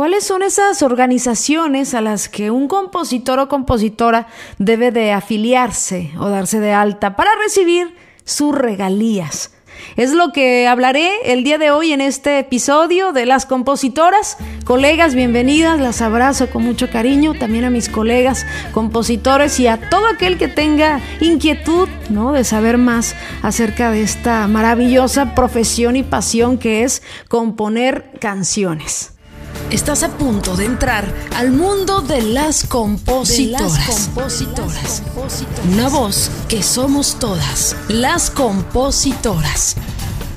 ¿Cuáles son esas organizaciones a las que un compositor o compositora debe de afiliarse o darse de alta para recibir sus regalías? Es lo que hablaré el día de hoy en este episodio de las compositoras. Colegas, bienvenidas, las abrazo con mucho cariño, también a mis colegas compositores y a todo aquel que tenga inquietud, ¿no? de saber más acerca de esta maravillosa profesión y pasión que es componer canciones. Estás a punto de entrar al mundo de las compositoras. compositoras. Una voz que somos todas, las compositoras.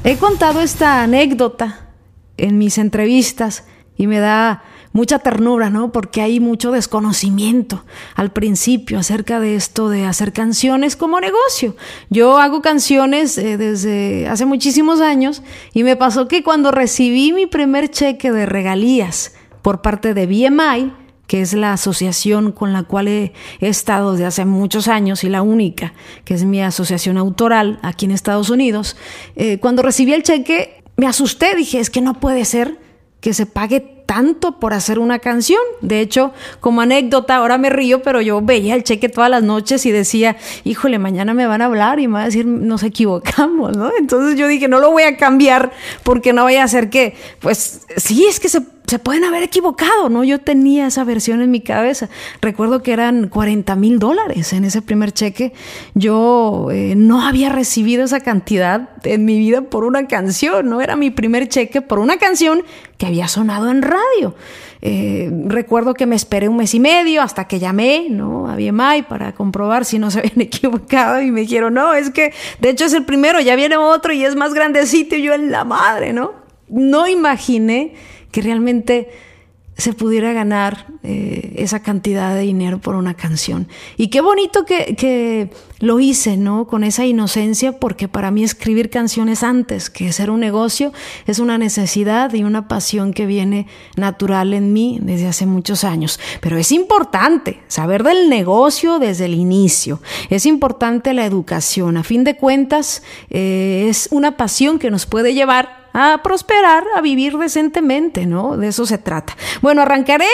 He contado esta anécdota en mis entrevistas y me da mucha ternura, ¿no? Porque hay mucho desconocimiento al principio acerca de esto de hacer canciones como negocio. Yo hago canciones eh, desde hace muchísimos años y me pasó que cuando recibí mi primer cheque de regalías por parte de BMI, que es la asociación con la cual he, estado desde hace muchos años y la única, que es mi asociación autoral aquí en Estados Unidos, eh, cuando recibí el cheque me asusté, dije, es que no puede ser que se pague tanto por hacer una canción. De hecho, como anécdota, ahora me río, pero yo veía el cheque todas las noches y decía, híjole, mañana me van a hablar y me van a decir, nos equivocamos, ¿no? Entonces yo dije, no lo voy a cambiar porque no vaya a ser que, pues sí, es que se se pueden haber equivocado, ¿no? Yo tenía esa versión en mi cabeza. Recuerdo que eran 40 mil dólares en ese primer cheque. Yo eh, no había recibido esa cantidad en mi vida por una canción, ¿no? Era mi primer cheque por una canción que había sonado en radio. Eh, recuerdo que me esperé un mes y medio hasta que llamé, ¿no? A BMI para comprobar si no se habían equivocado y me dijeron, no, es que de hecho es el primero, ya viene otro y es más grandecito y yo en la madre, ¿no? No imaginé que realmente se pudiera ganar eh, esa cantidad de dinero por una canción. Y qué bonito que, que, lo hice, ¿no? Con esa inocencia, porque para mí escribir canciones antes que ser un negocio es una necesidad y una pasión que viene natural en mí desde hace muchos años. Pero es importante saber del negocio desde el inicio. Es importante la educación. A fin de cuentas, eh, es una pasión que nos puede llevar a prosperar, a vivir decentemente, ¿no? De eso se trata. Bueno, arrancaré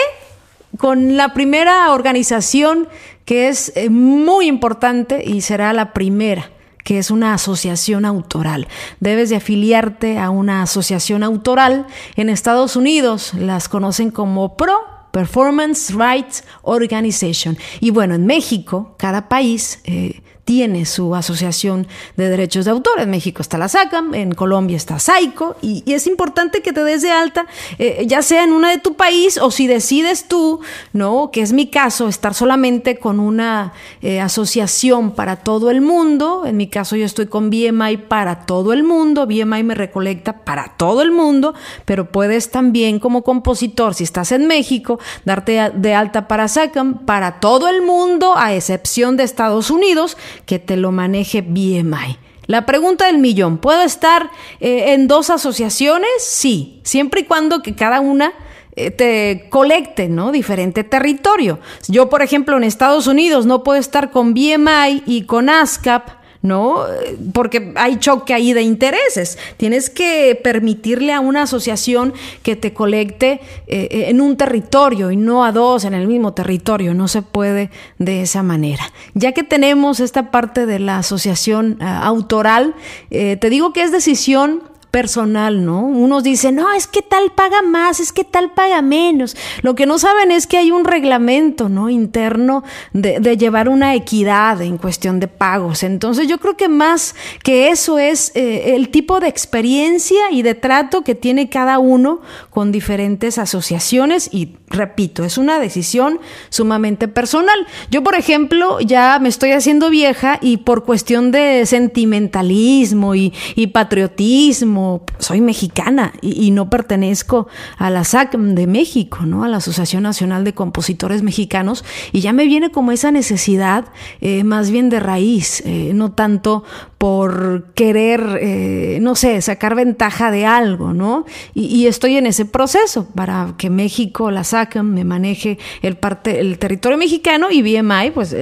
con la primera organización que es eh, muy importante y será la primera que es una asociación autoral. Debes de afiliarte a una asociación autoral. En Estados Unidos las conocen como PRO, Performance Rights Organization. Y bueno, en México, cada país eh, tiene su asociación de derechos de autor. En México está la SACAM, en Colombia está SAICO, y, es importante que te des de alta, eh, ya sea en una de tu país o si decides tú, ¿no? Que es mi caso, estar solamente con una eh, asociación para todo el mundo. En mi caso, yo estoy con BMI para todo el mundo. BMI me recolecta para todo el mundo, pero puedes también, como compositor, si estás en México, darte de alta para SACAM para todo el mundo, a excepción de Estados Unidos que te lo maneje BMI. La pregunta del millón, ¿puedo estar eh, en dos asociaciones? Sí, siempre y cuando que cada una eh, te colecte, ¿no? Diferente territorio. Yo, por ejemplo, en Estados Unidos no puedo estar con BMI y con ASCAP ¿no? Porque hay choque ahí de intereses. Tienes que permitirle a una asociación que te colecte eh, en un territorio y no a dos en el mismo territorio. No se puede de esa manera. Ya que tenemos esta parte de la asociación eh, autoral, eh, te digo que es decisión personal, ¿no? Unos dicen, no, es que tal paga más, es que tal paga menos. Lo que no saben es que hay un reglamento, ¿no? Interno de, llevar una equidad en cuestión de pagos. Entonces yo creo que más que eso es eh, el tipo de experiencia y de trato que tiene cada uno con diferentes asociaciones y repito, es una decisión sumamente personal. Yo, por ejemplo, ya me estoy haciendo vieja y por cuestión de sentimentalismo y, patriotismo, soy mexicana y, no pertenezco a la SAC de México, ¿no? A la Asociación Nacional de Compositores Mexicanos y ya me viene como esa necesidad eh, más bien de raíz, eh, no tanto por querer, eh, no sé, sacar ventaja de algo, ¿no? Y, estoy en ese proceso para que México, la SAC, me maneje el, parte, el territorio mexicano y BMI, pues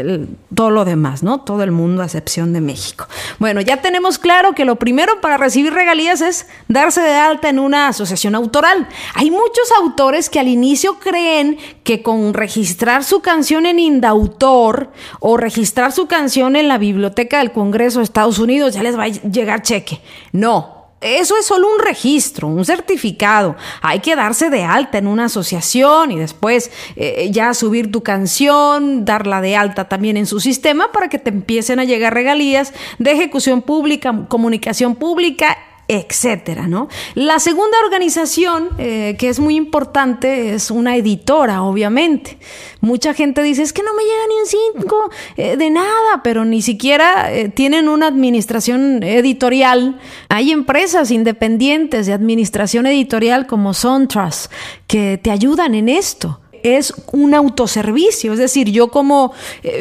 todo lo demás, ¿no? Todo el mundo a excepción de México. Bueno, ya tenemos claro que lo primero para recibir regalías darse de alta en una asociación autoral. Hay muchos autores que al inicio creen que con registrar su canción en Indautor o registrar su canción en la biblioteca del Congreso de Estados Unidos ya les va a llegar cheque. No, eso es solo un registro, un certificado. Hay que darse de alta en una asociación y después eh, ya subir tu canción, darla de alta también en su sistema para que te empiecen a llegar regalías de ejecución pública, comunicación pública etcétera, ¿no? La segunda organización, eh, que es muy importante, es una editora, obviamente. Mucha gente dice, es que no me llega ni un cinco eh, de nada, pero ni siquiera eh, tienen una administración editorial. Hay empresas independientes de administración editorial como Sontras que te ayudan en esto. Es un autoservicio, es decir, yo como,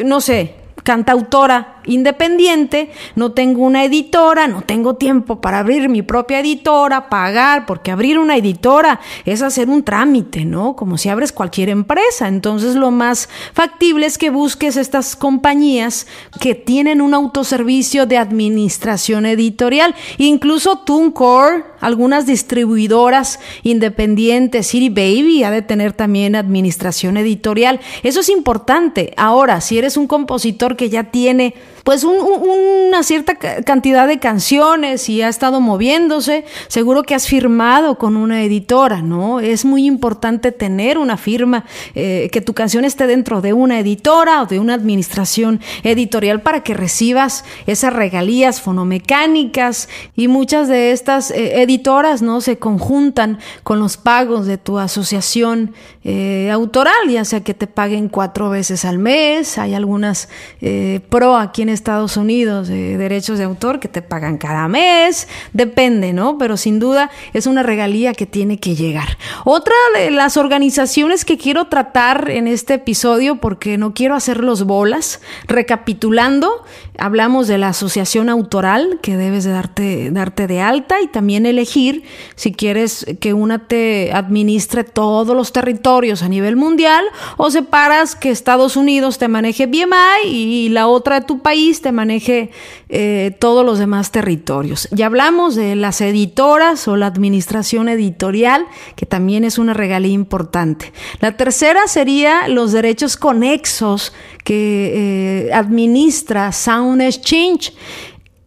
no sé, cantautora independiente, no tengo una editora, no tengo tiempo para abrir mi propia editora, pagar, porque abrir una editora es hacer un trámite, ¿no? Como si abres cualquier empresa. Entonces lo más factible es que busques estas compañías que tienen un autoservicio de administración editorial, incluso TuneCore, algunas distribuidoras independientes, City Baby ha de tener también administración editorial. Eso es importante. Ahora, si eres un compositor que ya tiene pues una cierta cantidad de canciones y ha estado moviéndose, seguro que has firmado con una editora, ¿no? Es muy importante tener una firma, eh, que tu canción esté dentro de una editora o de una administración editorial para que recibas esas regalías fonomecánicas y muchas de estas eh, editoras, ¿no? Se conjuntan con los pagos de tu asociación eh, autoral, ya sea que te paguen cuatro veces al mes, hay algunas pro aquí en Estados Unidos de derechos de autor que te pagan cada mes, depende, ¿no? Pero sin duda es una regalía que tiene que llegar. Otra de las organizaciones que quiero tratar en este episodio, porque no quiero hacer los bolas, recapitulando, hablamos de la asociación autoral que debes de darte, darte de alta y también elegir si quieres que una te administre todos los territorios a nivel mundial o separas que Estados Unidos te maneje BMI y la otra de tu país te maneje eh, todos los demás territorios. Ya hablamos de las editoras o la administración editorial, que también es una regalía importante. La tercera sería los derechos conexos que eh, administra Sound Exchange.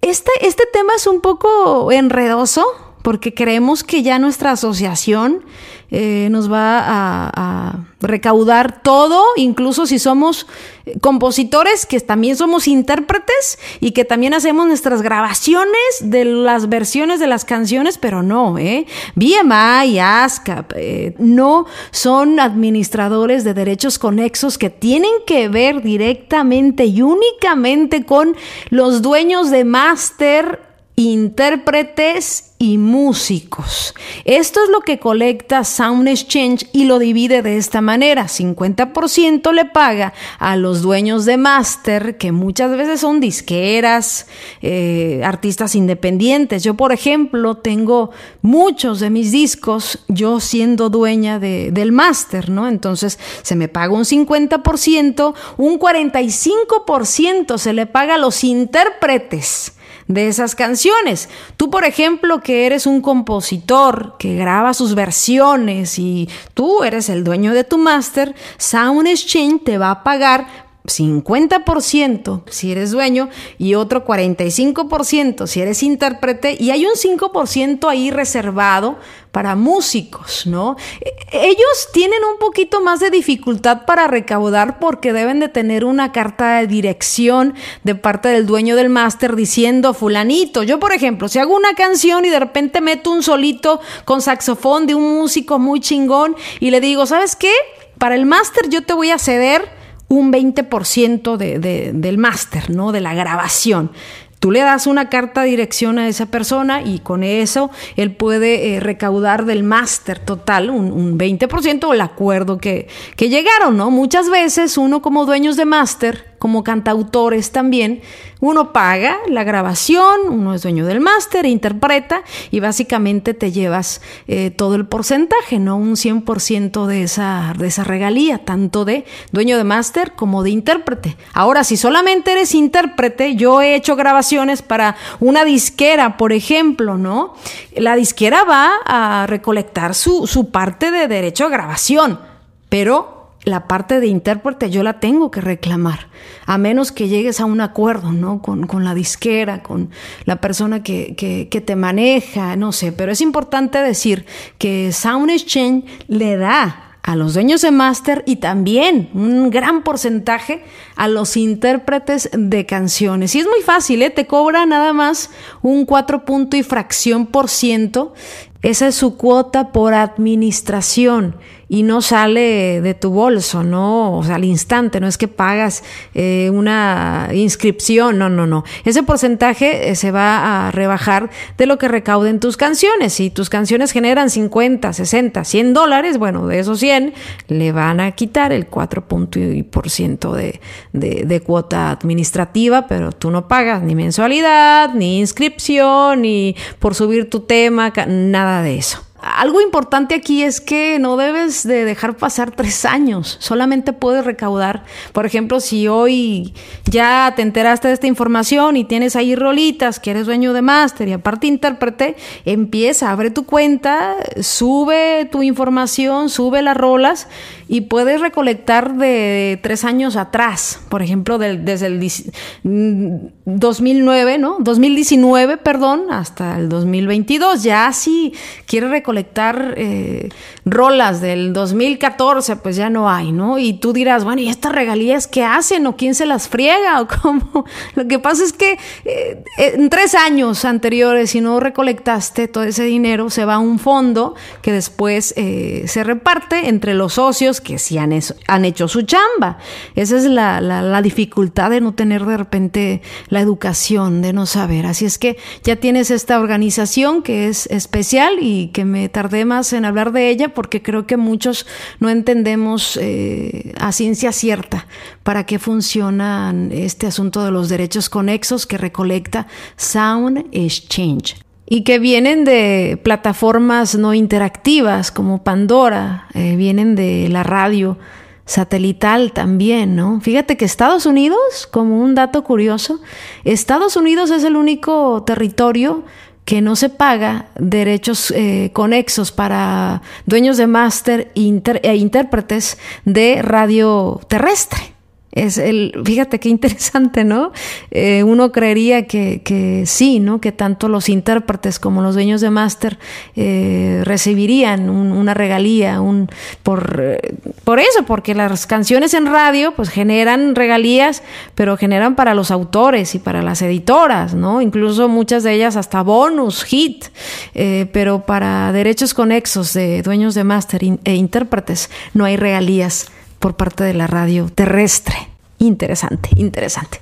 Este, este tema es un poco enredoso porque creemos que ya nuestra asociación eh, nos va a, recaudar todo, incluso si somos compositores, que también somos intérpretes y que también hacemos nuestras grabaciones de las versiones de las canciones, pero no, ¿eh? BMI ASCAP eh, no son administradores de derechos conexos que tienen que ver directamente y únicamente con los dueños de máster intérpretes y músicos. Esto es lo que colecta Sound Exchange y lo divide de esta manera. 50% le paga a los dueños de máster, que muchas veces son disqueras, eh, artistas independientes. Yo, por ejemplo, tengo muchos de mis discos, yo siendo dueña del máster, ¿no? Entonces se me paga un 50%, un 45% se le paga a los intérpretes de esas canciones. Tú, por ejemplo, que eres un compositor que graba sus versiones y tú eres el dueño de tu máster, Sound Exchange te va a pagar 50% si eres dueño y otro 45% si eres intérprete y hay un 5% ahí reservado para músicos, ¿no? E, ellos tienen un poquito más de dificultad para recaudar porque deben de tener una carta de dirección de parte del dueño del máster diciendo fulanito, yo por ejemplo, si hago una canción y de repente meto un solito con saxofón de un músico muy chingón y le digo, ¿sabes qué? Para el máster yo te voy a ceder un 20% de, del máster, ¿no? De la grabación. Tú le das una carta de dirección a esa persona y con eso él puede eh, recaudar del máster total un, un 20% o el acuerdo que, que llegaron, ¿no? Muchas veces uno como dueños de máster como cantautores también, uno paga la grabación, uno es dueño del máster, interpreta y básicamente te llevas eh, todo el porcentaje, ¿no? Un 100% de esa, de esa regalía, tanto de dueño de máster como de intérprete. Ahora, si solamente eres intérprete, yo he hecho grabaciones para una disquera, por ejemplo, ¿no? La disquera va a recolectar su, su parte de derecho a grabación, pero la parte de intérprete yo la tengo que reclamar, a menos que llegues a un acuerdo, ¿no? Con, la disquera, con la persona que, que, te maneja, no sé, pero es importante decir que Sound Exchange le da a los dueños de máster y también un gran porcentaje a los intérpretes de canciones. Y es muy fácil, ¿eh? te cobra nada más un 4 punto y fracción por ciento. Esa es su cuota por administración y no sale de tu bolso, ¿no? O sea, al instante, no es que pagas eh, una inscripción, no, no, no. Ese porcentaje eh, se va a rebajar de lo que recauden tus canciones. Si tus canciones generan 50, 60, 100 dólares, bueno, de esos 100 le van a quitar el 4% de, de, de cuota administrativa, pero tú no pagas ni mensualidad, ni inscripción, ni por subir tu tema, nada de eso. Algo importante aquí es que no debes de dejar pasar tres años, solamente puedes recaudar. Por ejemplo, si hoy ya te enteraste de esta información y tienes ahí rolitas, que eres dueño de máster y aparte intérprete, empieza, abre tu cuenta, sube tu información, sube las rolas y puedes recolectar de tres años atrás, por ejemplo, desde el 2009, ¿no? 2019, perdón, hasta el 2022. Ya si quieres recolectar eh, rolas del 2014, pues ya no hay, ¿no? Y tú dirás, bueno, ¿y estas regalías qué hacen? ¿O quién se las friega? ¿O cómo? Lo que pasa es que eh, en tres años anteriores, si no recolectaste todo ese dinero, se va a un fondo que después eh, se reparte entre los socios que sí han, han hecho su chamba. Esa es la, dificultad de no tener de repente la educación, de no saber. Así es que ya tienes esta organización que es especial y que me tardé más en hablar de ella porque creo que muchos no entendemos eh, a ciencia cierta para qué funciona este asunto de los derechos conexos que recolecta Sound Exchange y que vienen de plataformas no interactivas como Pandora, eh, vienen de la radio satelital también, ¿no? Fíjate que Estados Unidos, como un dato curioso, Estados Unidos es el único territorio que no se paga derechos eh, conexos para dueños de máster e intérpretes de radio terrestre. Es el, fíjate qué interesante, ¿no? Eh, uno creería que, que, sí, ¿no? Que tanto los intérpretes como los dueños de máster eh, recibirían una regalía, un por, eh, por eso, porque las canciones en radio, pues generan regalías, pero generan para los autores y para las editoras, ¿no? Incluso muchas de ellas hasta bonus, hit, pero para derechos conexos de dueños de máster e intérpretes no hay regalías por parte de la radio terrestre. Interesante, interesante.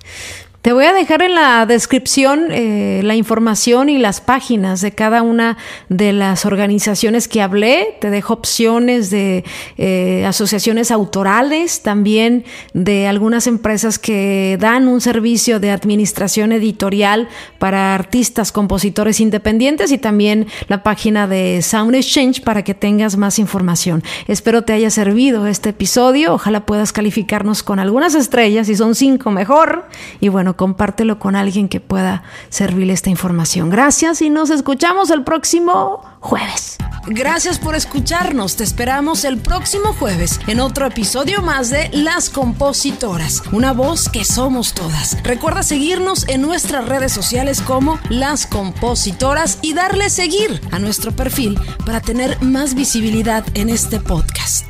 Te voy a dejar en la descripción eh, la información y las páginas de cada una de las organizaciones que hablé. Te dejo opciones de eh, asociaciones autorales, también de algunas empresas que dan un servicio de administración editorial para artistas, compositores independientes y también la página de Sound Exchange para que tengas más información. Espero te haya servido este episodio. Ojalá puedas calificarnos con algunas estrellas, si son cinco mejor. Y bueno, compártelo con alguien que pueda servirle esta información. Gracias y nos escuchamos el próximo jueves. Gracias por escucharnos. Te esperamos el próximo jueves en otro episodio más de Las Compositoras, una voz que somos todas. Recuerda seguirnos en nuestras redes sociales como Las Compositoras y darle seguir a nuestro perfil para tener más visibilidad en este podcast.